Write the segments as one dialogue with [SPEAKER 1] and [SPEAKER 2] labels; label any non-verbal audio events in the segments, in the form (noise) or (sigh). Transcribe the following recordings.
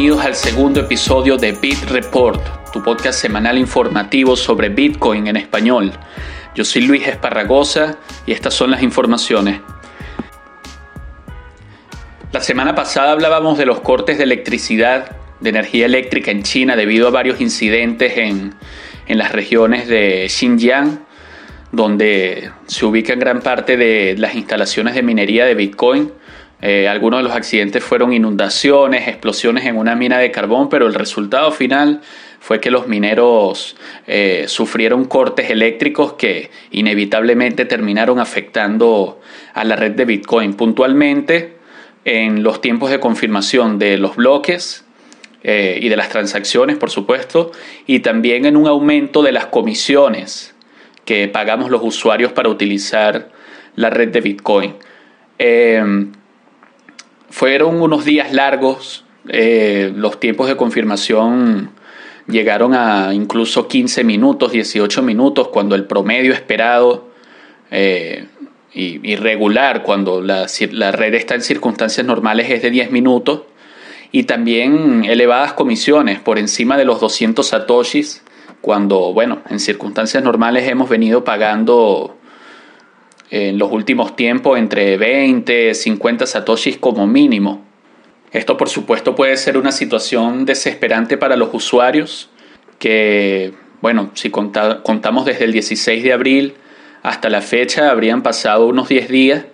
[SPEAKER 1] Bienvenidos al segundo episodio de Bit Report, tu podcast semanal informativo sobre Bitcoin en español. Yo soy Luis Esparragosa y estas son las informaciones. La semana pasada hablábamos de los cortes de electricidad, de energía eléctrica en China debido a varios incidentes en, en las regiones de Xinjiang, donde se ubican gran parte de las instalaciones de minería de Bitcoin eh, algunos de los accidentes fueron inundaciones, explosiones en una mina de carbón, pero el resultado final fue que los mineros eh, sufrieron cortes eléctricos que inevitablemente terminaron afectando a la red de Bitcoin. Puntualmente, en los tiempos de confirmación de los bloques eh, y de las transacciones, por supuesto, y también en un aumento de las comisiones que pagamos los usuarios para utilizar la red de Bitcoin. Fueron unos días largos, eh, los tiempos de confirmación llegaron a incluso 15 minutos, 18 minutos, cuando el promedio esperado eh, y, regular, cuando la, la, red está en circunstancias normales, es de 10 minutos, y también elevadas comisiones por encima de los 200 satoshis, cuando, bueno, en circunstancias normales hemos venido pagando en los últimos tiempos entre 20, 50 satoshis como mínimo. Esto por supuesto puede ser una situación desesperante para los usuarios que, bueno, si contamos desde el 16 de abril hasta la fecha habrían pasado unos 10 días,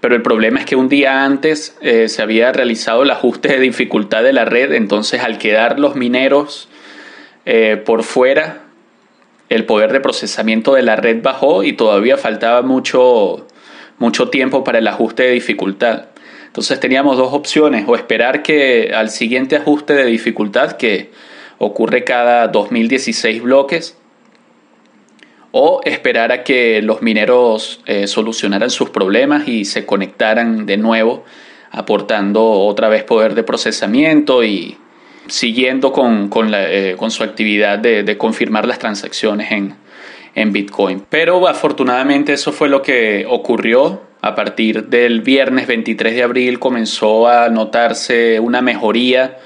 [SPEAKER 1] pero el problema es que un día antes eh, se había realizado el ajuste de dificultad de la red, entonces al quedar los mineros eh, por fuera el poder de procesamiento de la red bajó y todavía faltaba mucho, mucho tiempo para el ajuste de dificultad. Entonces teníamos dos opciones, o esperar que al siguiente ajuste de dificultad, que ocurre cada 2016 bloques, o esperar a que los mineros eh, solucionaran sus problemas y se conectaran de nuevo, aportando otra vez poder de procesamiento y, siguiendo con, eh, con, su actividad de, confirmar las transacciones en Bitcoin. Pero afortunadamente eso fue lo que ocurrió. A partir del viernes 23 de abril comenzó a notarse una mejoría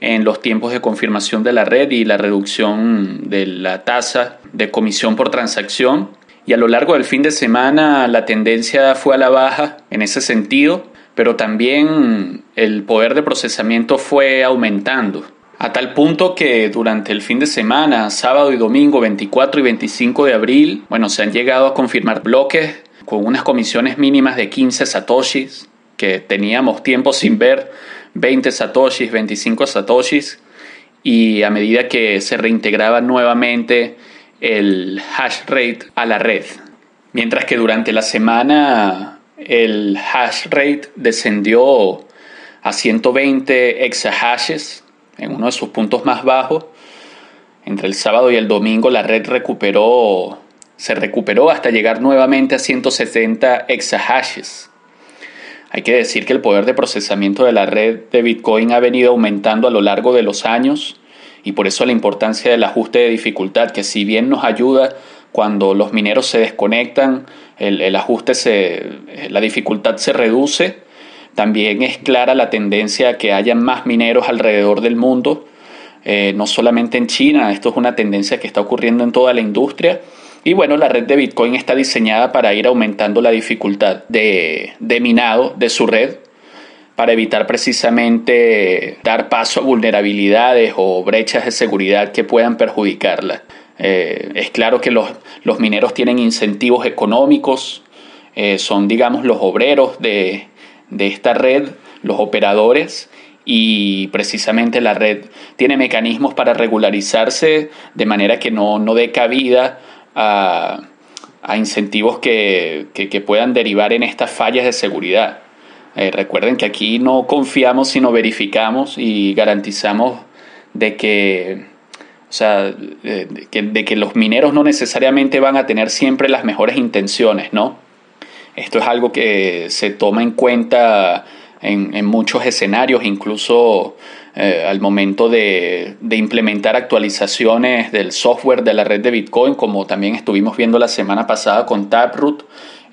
[SPEAKER 1] en los tiempos de confirmación de la red y la reducción de la tasa de comisión por transacción. Y a lo largo del fin de semana la tendencia fue a la baja en ese sentido pero también el poder de procesamiento fue aumentando. A tal punto que durante el fin de semana, sábado y domingo 24 y 25 de abril, bueno, se han llegado a confirmar bloques con unas comisiones mínimas de 15 satoshis, que teníamos tiempo sin ver 20 satoshis, 25 satoshis, y a medida que se reintegraba nuevamente el hash rate a la red. Mientras que durante la semana el hash rate descendió a 120 exahashes en uno de sus puntos más bajos. Entre el sábado y el domingo la red recuperó, se recuperó hasta llegar nuevamente a 170 exahashes. Hay que decir que el poder de procesamiento de la red de Bitcoin ha venido aumentando a lo largo de los años y por eso la importancia del ajuste de dificultad, que si bien nos ayuda cuando los mineros se desconectan, el, ajuste, se, la dificultad se reduce. También es clara la tendencia a que haya más mineros alrededor del mundo, eh, no solamente en China, esto es una tendencia que está ocurriendo en toda la industria. Y bueno, la red de Bitcoin está diseñada para ir aumentando la dificultad de, de minado de su red para evitar precisamente dar paso a vulnerabilidades o brechas de seguridad que puedan perjudicarla. Eh, es claro que los, mineros tienen incentivos económicos, eh, son digamos los obreros de, esta red, los operadores, y precisamente la red tiene mecanismos para regularizarse de manera que no, dé cabida a, incentivos que, puedan derivar en estas fallas de seguridad. Eh, recuerden que aquí no confiamos sino verificamos y garantizamos de que o sea, de que, los mineros no necesariamente van a tener siempre las mejores intenciones, ¿no? Esto es algo que se toma en cuenta en, muchos escenarios, incluso eh, al momento de, implementar actualizaciones del software de la red de Bitcoin, como también estuvimos viendo la semana pasada con Taproot.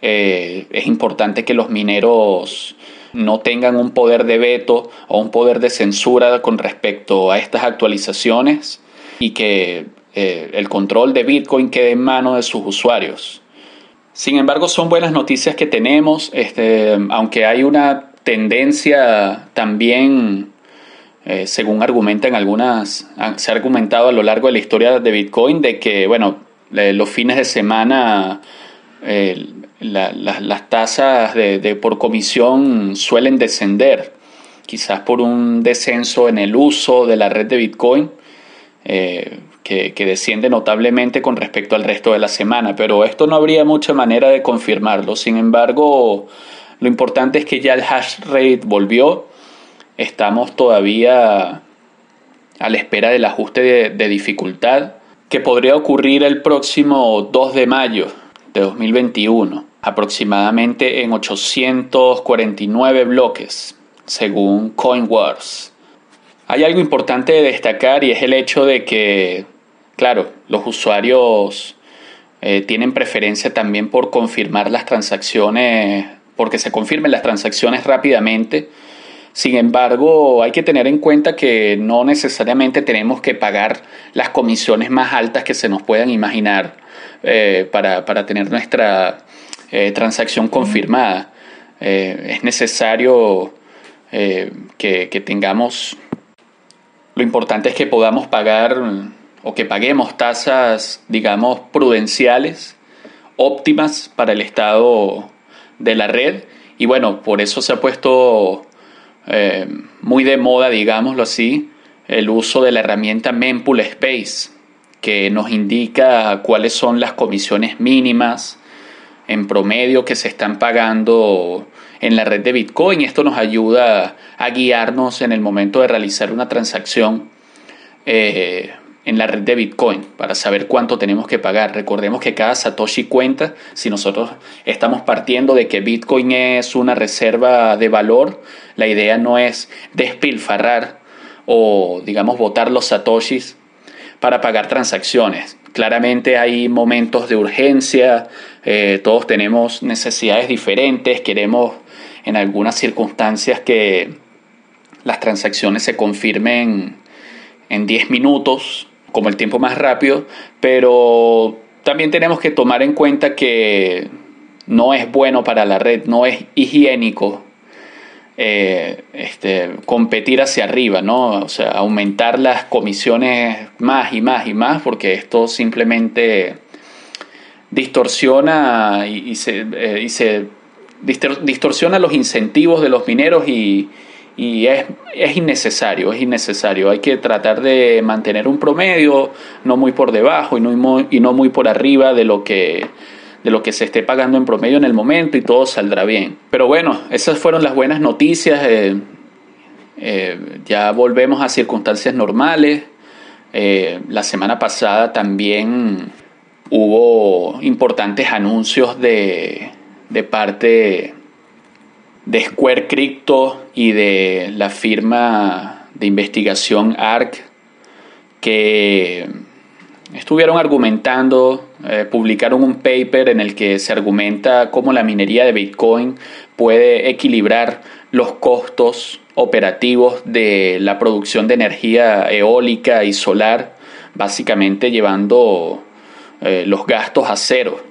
[SPEAKER 1] Eh, es importante que los mineros no tengan un poder de veto o un poder de censura con respecto a estas actualizaciones y que eh, el control de Bitcoin quede en manos de sus usuarios. Sin embargo, son buenas noticias que tenemos, este, aunque hay una tendencia también, eh, según argumentan algunas, se ha argumentado a lo largo de la historia de Bitcoin, de que, bueno, los fines de semana las tasas de, por comisión suelen descender, quizás por un descenso en el uso de la red de Bitcoin. Eh, que, desciende notablemente con respecto al resto de la semana, pero esto no habría mucha manera de confirmarlo. Sin embargo, lo importante es que ya el hash rate volvió. Estamos todavía a la espera del ajuste de dificultad que podría ocurrir el próximo 2 de mayo de 2021, aproximadamente en 849 bloques, según CoinWars. Hay algo importante de destacar y es el hecho de que, claro, los usuarios eh, tienen preferencia también por confirmar las transacciones, porque se confirmen las transacciones rápidamente sin embargo, hay que tener en cuenta que no necesariamente tenemos que pagar las comisiones más altas que se nos puedan imaginar eh, para, tener nuestra eh, transacción confirmada. Es necesario que, tengamos, lo importante es que podamos pagar o que paguemos tasas, digamos, prudenciales, óptimas para el estado de la red. Y bueno, por eso se ha puesto eh, muy de moda, digámoslo así, el uso de la herramienta Mempool Space, que nos indica cuáles son las comisiones mínimas en promedio que se están pagando en la red de Bitcoin. Esto nos ayuda a guiarnos en el momento de realizar una transacción eh, en la red de Bitcoin para saber cuánto tenemos que pagar. Recordemos que cada Satoshi cuenta. Si nosotros estamos partiendo de que Bitcoin es una reserva de valor, la idea no es despilfarrar o, digamos, botar los Satoshis para pagar transacciones. Claramente hay momentos de urgencia, eh, todos tenemos necesidades diferentes, queremos en algunas circunstancias que las transacciones se confirmen en 10 minutos como el tiempo más rápido, pero también tenemos que tomar en cuenta que no es bueno para la red, no es higiénico eh, este, competir hacia arriba, ¿no? O sea, aumentar las comisiones más y más y más, porque esto simplemente distorsiona y, se, eh, y se distorsiona los incentivos de los mineros y, y es, es, innecesario, es innecesario. Hay que tratar de mantener un promedio, no muy por debajo y no muy, y no muy por arriba de lo que de lo que se esté pagando en promedio en el momento y todo saldrá bien. Pero bueno, esas fueron las buenas noticias. Eh, eh, ya volvemos a circunstancias normales. Eh, la semana pasada también hubo importantes anuncios de, de parte de Square Crypto y de la firma de investigación ARC que estuvieron argumentando, eh, publicaron un paper en el que se argumenta cómo la minería de Bitcoin puede equilibrar los costos operativos de la producción de energía eólica y solar, básicamente llevando eh, los gastos a cero.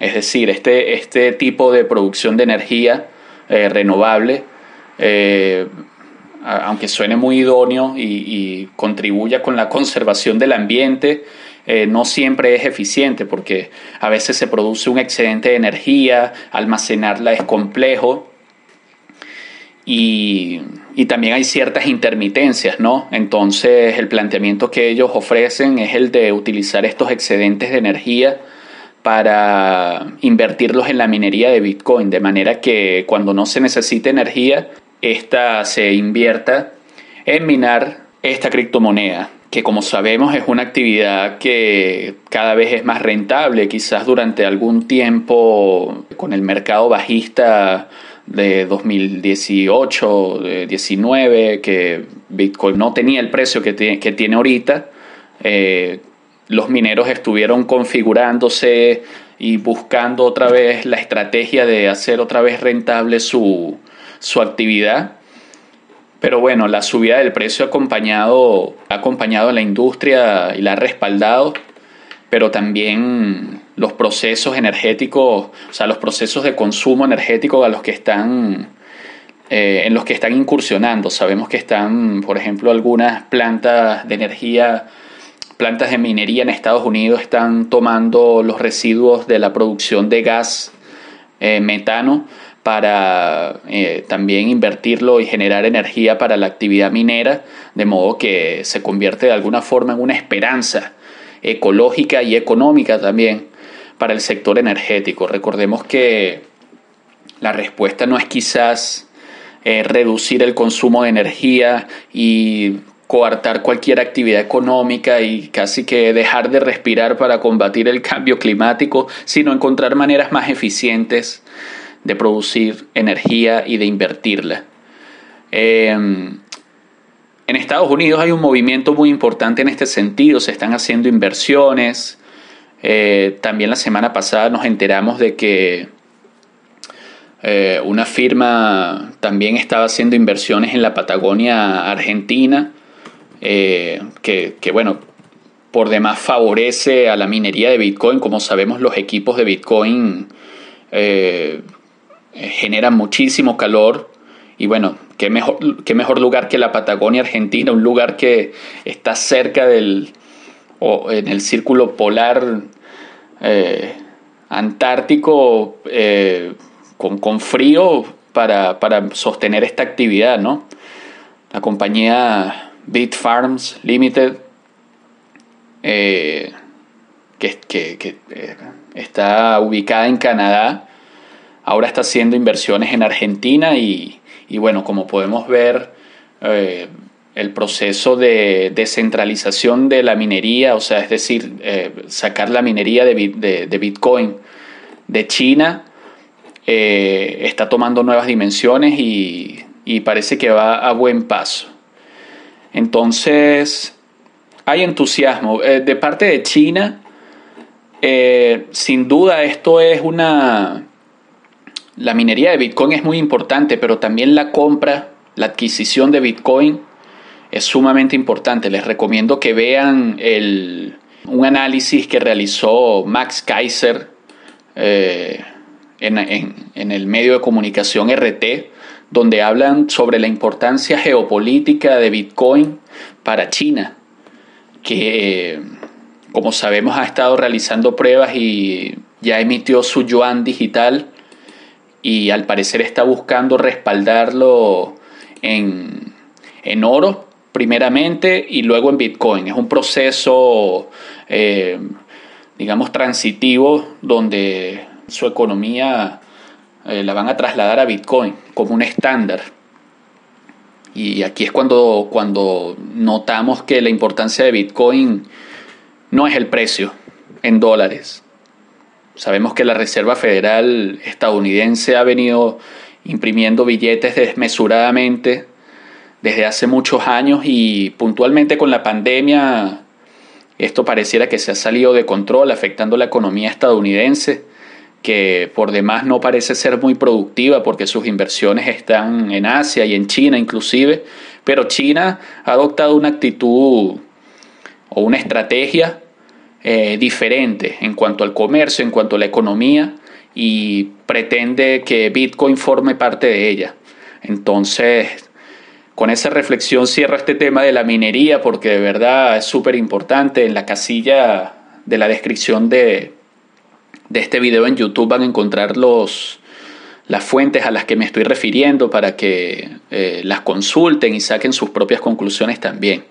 [SPEAKER 1] Es decir, este, este tipo de producción de energía eh, renovable, eh, aunque suene muy idóneo y, contribuya con la conservación del ambiente, eh, no siempre es eficiente porque a veces se produce un excedente de energía, almacenarla es complejo y, y, también hay ciertas intermitencias, ¿no? Entonces el planteamiento que ellos ofrecen es el de utilizar estos excedentes de energía para invertirlos en la minería de Bitcoin, de manera que cuando no se necesite energía, esta se invierta en minar esta criptomoneda, que como sabemos es una actividad que cada vez es más rentable, quizás durante algún tiempo con el mercado bajista de 2018, de 19, que Bitcoin no tenía el precio que, que tiene ahorita, eh, los mineros estuvieron configurándose y buscando otra vez la estrategia de hacer otra vez rentable su, su actividad. Pero bueno, la subida del precio ha acompañado, acompañado a la industria y la ha respaldado, pero también los procesos energéticos, o sea, los procesos de consumo energético a los que están, eh, en los que están incursionando. Sabemos que están, por ejemplo, algunas plantas de energía, plantas de minería en Estados Unidos están tomando los residuos de la producción de gas eh, metano para eh, también invertirlo y generar energía para la actividad minera, de modo que se convierte de alguna forma en una esperanza ecológica y económica también para el sector energético. Recordemos que la respuesta no es quizás eh, reducir el consumo de energía y coartar cualquier actividad económica y casi que dejar de respirar para combatir el cambio climático, sino encontrar maneras más eficientes de producir energía y de invertirla. Em, en Estados Unidos hay un movimiento muy importante en este sentido, se están haciendo inversiones. Eh, también la semana pasada nos enteramos de que eh, una firma también estaba haciendo inversiones en la Patagonia Argentina, eh, que, que, bueno, por demás favorece a la minería de Bitcoin. Como sabemos, los equipos de Bitcoin generan muchísimo calor y bueno, qué mejor, qué mejor lugar que la Patagonia Argentina, un lugar que está cerca del, o en el círculo polar eh, antártico eh, con, frío para, sostener esta actividad, ¿no? La compañía Bit Farms Limited, eh, que, que está ubicada en Canadá, ahora está haciendo inversiones en Argentina y, bueno, como podemos ver, eh, el proceso de descentralización de la minería, o sea, es decir, eh, sacar la minería de, Bitcoin de China, eh, está tomando nuevas dimensiones y, parece que va a buen paso. Entonces, hay entusiasmo. de parte de China, sin duda esto es una la minería de Bitcoin es muy importante, pero también la compra, la adquisición de Bitcoin es sumamente importante. Les recomiendo que vean el, un análisis que realizó Max Kaiser eh, en, el medio de comunicación RT, donde hablan sobre la importancia geopolítica de Bitcoin para China, que como sabemos ha estado realizando pruebas y ya emitió su yuan digital y al parecer está buscando respaldarlo en, oro primeramente y luego en Bitcoin. Es un proceso, eh, digamos, transitivo donde su economía eh, la van a trasladar a Bitcoin como un estándar. Y aquí es cuando, cuando notamos que la importancia de Bitcoin no es el precio en dólares, Sabemos que la Reserva Federal estadounidense ha venido imprimiendo billetes desmesuradamente desde hace muchos años y puntualmente con la pandemia esto pareciera que se ha salido de control afectando la economía estadounidense que por demás no parece ser muy productiva porque sus inversiones están en Asia y en China inclusive, pero China ha adoptado una actitud o una estrategia eh, diferente en cuanto al comercio, en cuanto a la economía y pretende que Bitcoin forme parte de ella. Entonces, con esa reflexión cierro este tema de la minería porque de verdad es súper importante. En la casilla de la descripción de, de este video en YouTube van a encontrar los, las fuentes a las que me estoy refiriendo para que eh, las consulten y saquen sus propias conclusiones también.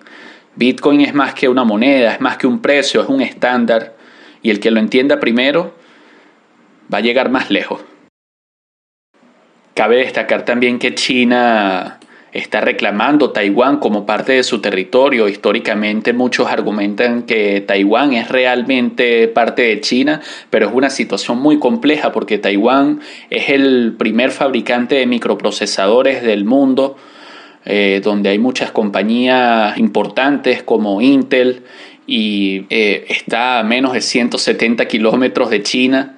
[SPEAKER 1] Bitcoin es más que una moneda, es más que un precio, es un estándar y el que lo entienda primero va a llegar más lejos. Cabe destacar también que China está reclamando Taiwán como parte de su territorio. Históricamente muchos argumentan que Taiwán es realmente parte de China, pero es una situación muy compleja porque Taiwán es el primer fabricante de microprocesadores del mundo eh, donde hay muchas compañías importantes como Intel y eh, está a menos de 170 kilómetros de China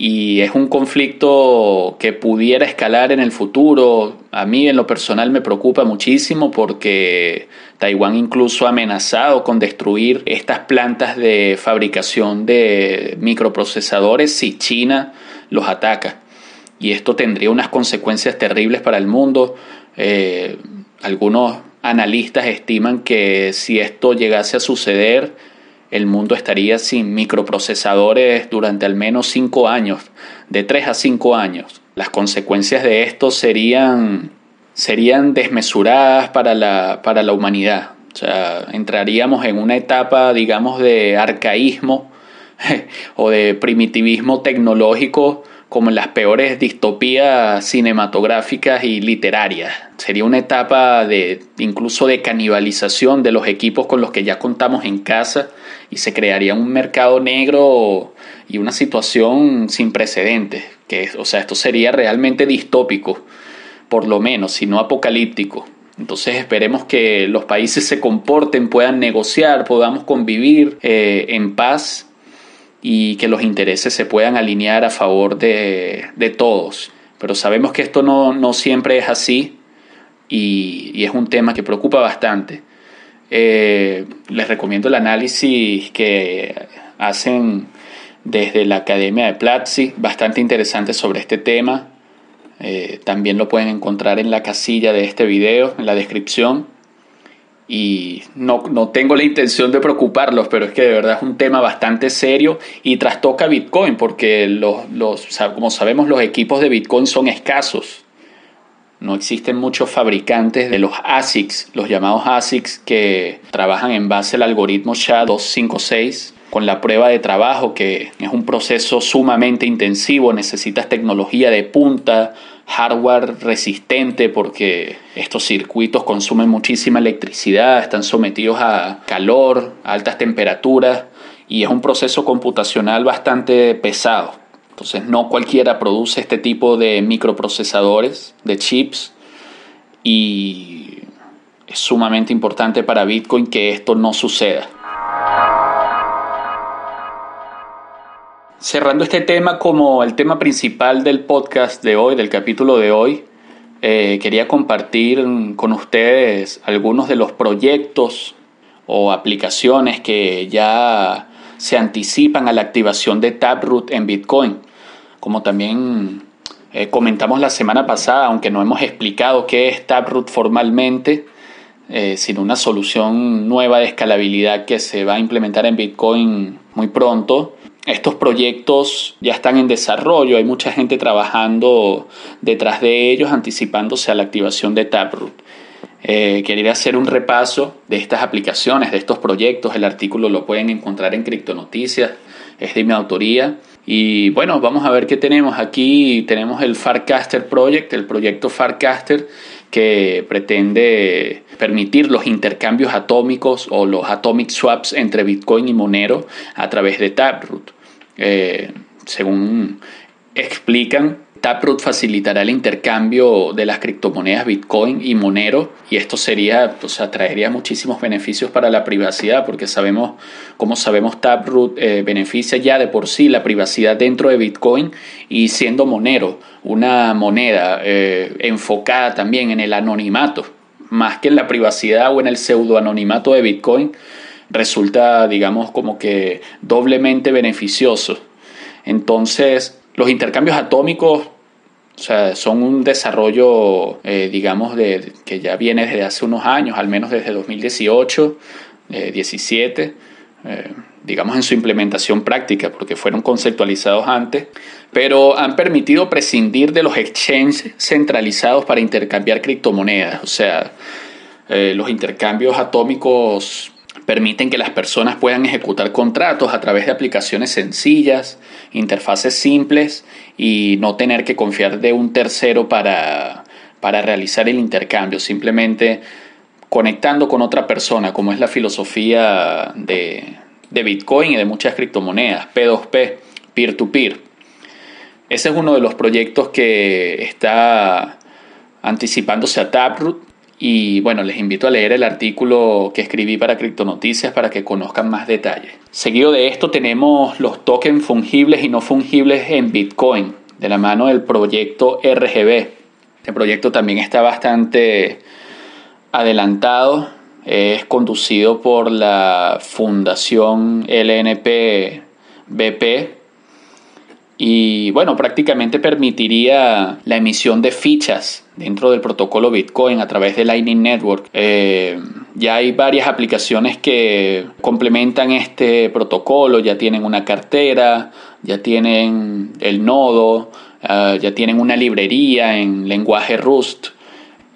[SPEAKER 1] y es un conflicto que pudiera escalar en el futuro. A mí en lo personal me preocupa muchísimo porque Taiwán incluso ha amenazado con destruir estas plantas de fabricación de microprocesadores si China los ataca. Y esto tendría unas consecuencias terribles para el mundo. Eh, algunos analistas estiman que si esto llegase a suceder, el mundo estaría sin microprocesadores durante al menos cinco años, de tres a cinco años. Las consecuencias de esto serían, serían desmesuradas para la, para la humanidad. O sea, entraríamos en una etapa, digamos, de arcaísmo (laughs) o de primitivismo tecnológico como en las peores distopías cinematográficas y literarias. Sería una etapa de incluso de canibalización de los equipos con los que ya contamos en casa y se crearía un mercado negro y una situación sin precedentes. Que, o sea, esto sería realmente distópico, por lo menos, si no apocalíptico. Entonces esperemos que los países se comporten, puedan negociar, podamos convivir eh, en paz y que los intereses se puedan alinear a favor de, todos. Pero sabemos que esto no, siempre es así y, es un tema que preocupa bastante. Eh, les recomiendo el análisis que hacen desde la Academia de Platzi, bastante interesante sobre este tema. Eh, también lo pueden encontrar en la casilla de este video, en la descripción y no, no, tengo la intención de preocuparlos, pero es que de verdad es un tema bastante serio y trastoca Bitcoin porque los, los, como sabemos los equipos de Bitcoin son escasos. No existen muchos fabricantes de los ASICs, los llamados ASICs que trabajan en base al algoritmo SHA-256 con la prueba de trabajo que es un proceso sumamente intensivo, necesitas tecnología de punta, hardware resistente porque estos circuitos consumen muchísima electricidad, están sometidos a calor, altas temperaturas y es un proceso computacional bastante pesado. Entonces no cualquiera produce este tipo de microprocesadores, de chips y es sumamente importante para Bitcoin que esto no suceda. Cerrando este tema como el tema principal del podcast de hoy, del capítulo de hoy, eh, quería compartir con ustedes algunos de los proyectos o aplicaciones que ya se anticipan a la activación de Taproot en Bitcoin. Como también eh, comentamos la semana pasada, aunque no hemos explicado qué es Taproot formalmente, eh, sino una solución nueva de escalabilidad que se va a implementar en Bitcoin muy pronto estos proyectos ya están en desarrollo, hay mucha gente trabajando detrás de ellos, anticipándose a la activación de Taproot. Eh, quería hacer un repaso de estas aplicaciones, de estos proyectos. El artículo lo pueden encontrar en Criptonoticias, es de mi autoría. Y bueno, vamos a ver qué tenemos. Aquí tenemos el Farcaster Project, el proyecto Farcaster, que pretende permitir los intercambios atómicos o los atomic swaps entre Bitcoin y Monero a través de Taproot. Eh, según explican, Taproot facilitará el intercambio de las criptomonedas Bitcoin y Monero y esto sería, o sea, traería muchísimos beneficios para la privacidad porque sabemos, como sabemos, Taproot eh, beneficia ya de por sí la privacidad dentro de Bitcoin y siendo Monero una moneda eh, enfocada también en el anonimato, más que en la privacidad o en el pseudo-anonimato de Bitcoin, resulta, digamos, como que doblemente beneficioso. Entonces, los intercambios atómicos o sea, son un desarrollo, eh, digamos, de, que ya viene desde hace unos años, al menos desde 2018, 17, eh, digamos en su implementación práctica, porque fueron conceptualizados antes, pero han permitido prescindir de los exchanges centralizados para intercambiar criptomonedas. O sea, eh, los intercambios atómicos permiten que las personas puedan ejecutar contratos a través de aplicaciones sencillas, interfaces simples y no tener que confiar de un tercero para, para realizar el intercambio, simplemente conectando con otra persona, como es la filosofía de, de Bitcoin y de muchas criptomonedas, P2P, peer-to-peer. Ese es uno de los proyectos que está anticipándose a Taproot Y bueno, les invito a leer el artículo que escribí para Criptonoticias para que conozcan más detalles. Seguido de esto tenemos los tokens fungibles y no fungibles en Bitcoin, de la mano del proyecto RGB. Este proyecto también está bastante adelantado. Es conducido por la Fundación LNP BP y bueno, prácticamente permitiría la emisión de fichas dentro del protocolo Bitcoin a través de Lightning Network. Eh, ya hay varias aplicaciones que complementan este protocolo, ya tienen una cartera, ya tienen el nodo, eh, ya tienen una librería en lenguaje Rust.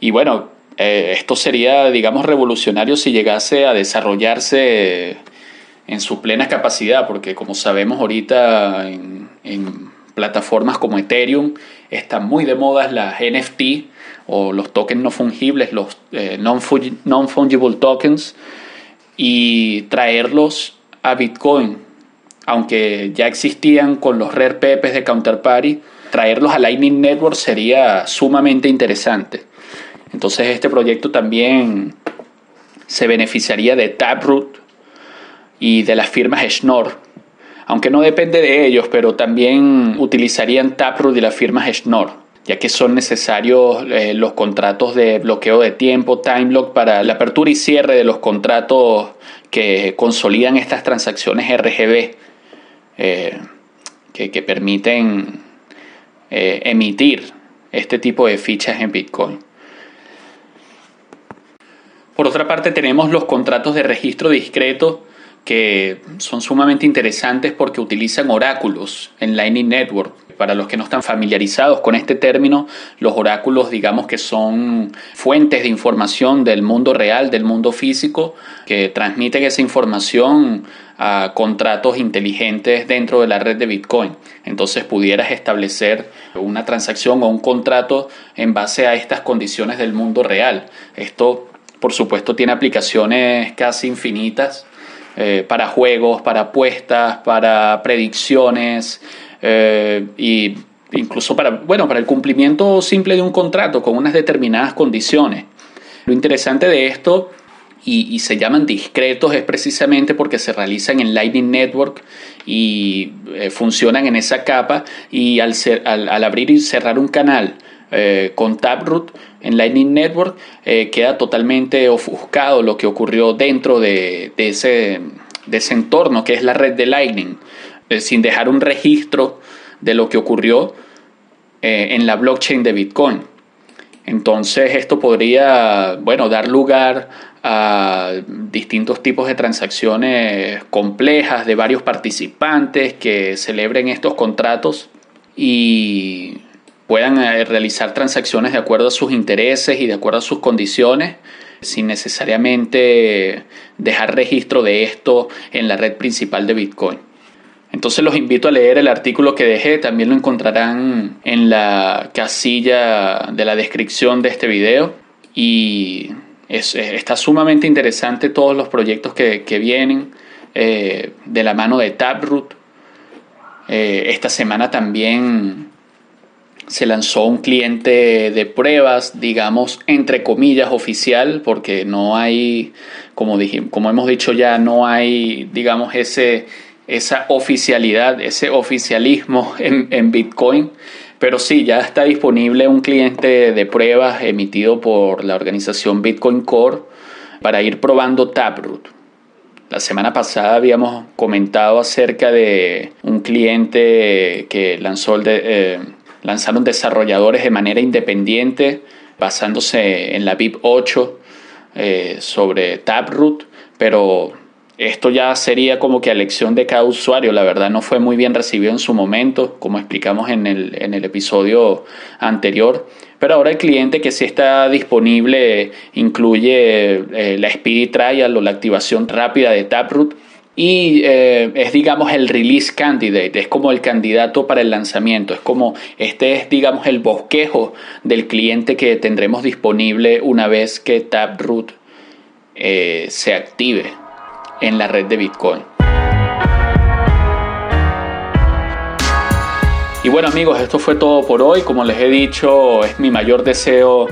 [SPEAKER 1] Y bueno, eh, esto sería, digamos, revolucionario si llegase a desarrollarse en su plena capacidad, porque como sabemos ahorita en, plataformas como Ethereum están muy de moda las NFT o los tokens no fungibles, los eh, non-fungible tokens, y traerlos a Bitcoin, aunque ya existían con los Rare Pepes de Counterparty, traerlos a Lightning Network sería sumamente interesante. Entonces este proyecto también se beneficiaría de Taproot, y de las firmas Schnorr. Aunque no depende de ellos, pero también utilizarían Taproot y las firmas Schnorr, ya que son necesarios eh, los contratos de bloqueo de tiempo, time para la apertura y cierre de los contratos que consolidan estas transacciones RGB, eh, que, permiten eh, emitir este tipo de fichas en Bitcoin. Por otra parte, tenemos los contratos de registro discreto que son sumamente interesantes porque utilizan oráculos en Lightning Network. Para los que no están familiarizados con este término, los oráculos digamos que son fuentes de información del mundo real, del mundo físico, que transmiten esa información a contratos inteligentes dentro de la red de Bitcoin. Entonces pudieras establecer una transacción o un contrato en base a estas condiciones del mundo real. Esto, por supuesto, tiene aplicaciones casi infinitas eh, para juegos, para apuestas, para predicciones eh, y incluso para, bueno, para el cumplimiento simple de un contrato con unas determinadas condiciones. Lo interesante de esto, y, se llaman discretos, es precisamente porque se realizan en Lightning Network y eh, funcionan en esa capa y al, al abrir y cerrar un canal eh, con Taproot en Lightning Network, queda totalmente ofuscado lo que ocurrió dentro de, ese, de ese entorno que es la red de Lightning, eh, sin dejar un registro de lo que ocurrió en la blockchain de Bitcoin. Entonces esto podría, bueno, dar lugar a distintos tipos de transacciones complejas de varios participantes que celebren estos contratos y puedan eh, realizar transacciones de acuerdo a sus intereses y de acuerdo a sus condiciones sin necesariamente dejar registro de esto en la red principal de Bitcoin. Entonces los invito a leer el artículo que dejé, también lo encontrarán en la casilla de la descripción de este video y está sumamente interesante todos los proyectos que, vienen eh, de la mano de Taproot. Eh, esta semana también se lanzó un cliente de pruebas, digamos, entre comillas, oficial, porque no hay, como, como hemos dicho ya, no hay, digamos, ese, esa oficialidad, ese oficialismo en, en Bitcoin. Pero sí, ya está disponible un cliente de pruebas emitido por la organización Bitcoin Core para ir probando Taproot. La semana pasada habíamos comentado acerca de un cliente que lanzó el de, eh, lanzaron desarrolladores de manera independiente basándose en la BIP 8 eh, sobre Taproot, pero esto ya sería como que a elección de cada usuario, la verdad no fue muy bien recibido en su momento, como explicamos en el, en el episodio anterior, pero ahora el cliente que sí está disponible incluye eh, la Speedy Trial o la activación rápida de Taproot y eh, es digamos el release candidate, es como el candidato para el lanzamiento, es como este es digamos el bosquejo del cliente que tendremos disponible una vez que Taproot eh, se active en la red de Bitcoin. Y bueno amigos, esto fue todo por hoy, como les he dicho, es mi mayor deseo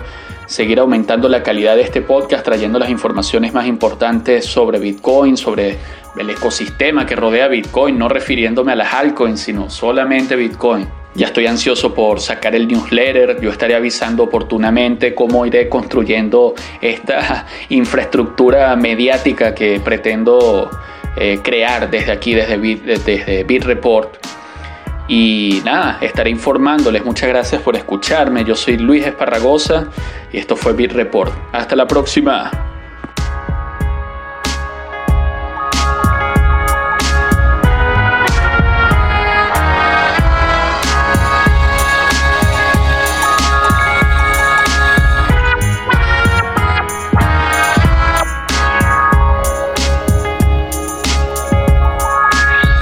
[SPEAKER 1] seguir aumentando la calidad de este podcast, trayendo las informaciones más importantes sobre Bitcoin, sobre el ecosistema que rodea Bitcoin, no refiriéndome a las altcoins, sino solamente Bitcoin. Ya estoy ansioso por sacar el newsletter, yo estaré avisando oportunamente cómo iré construyendo esta (laughs) infraestructura mediática que pretendo eh, crear desde aquí, desde, desde BitReport. Y nada, estaré informándoles. Muchas gracias por escucharme. Yo soy Luis Esparragosa y esto fue BitReport. Hasta la próxima.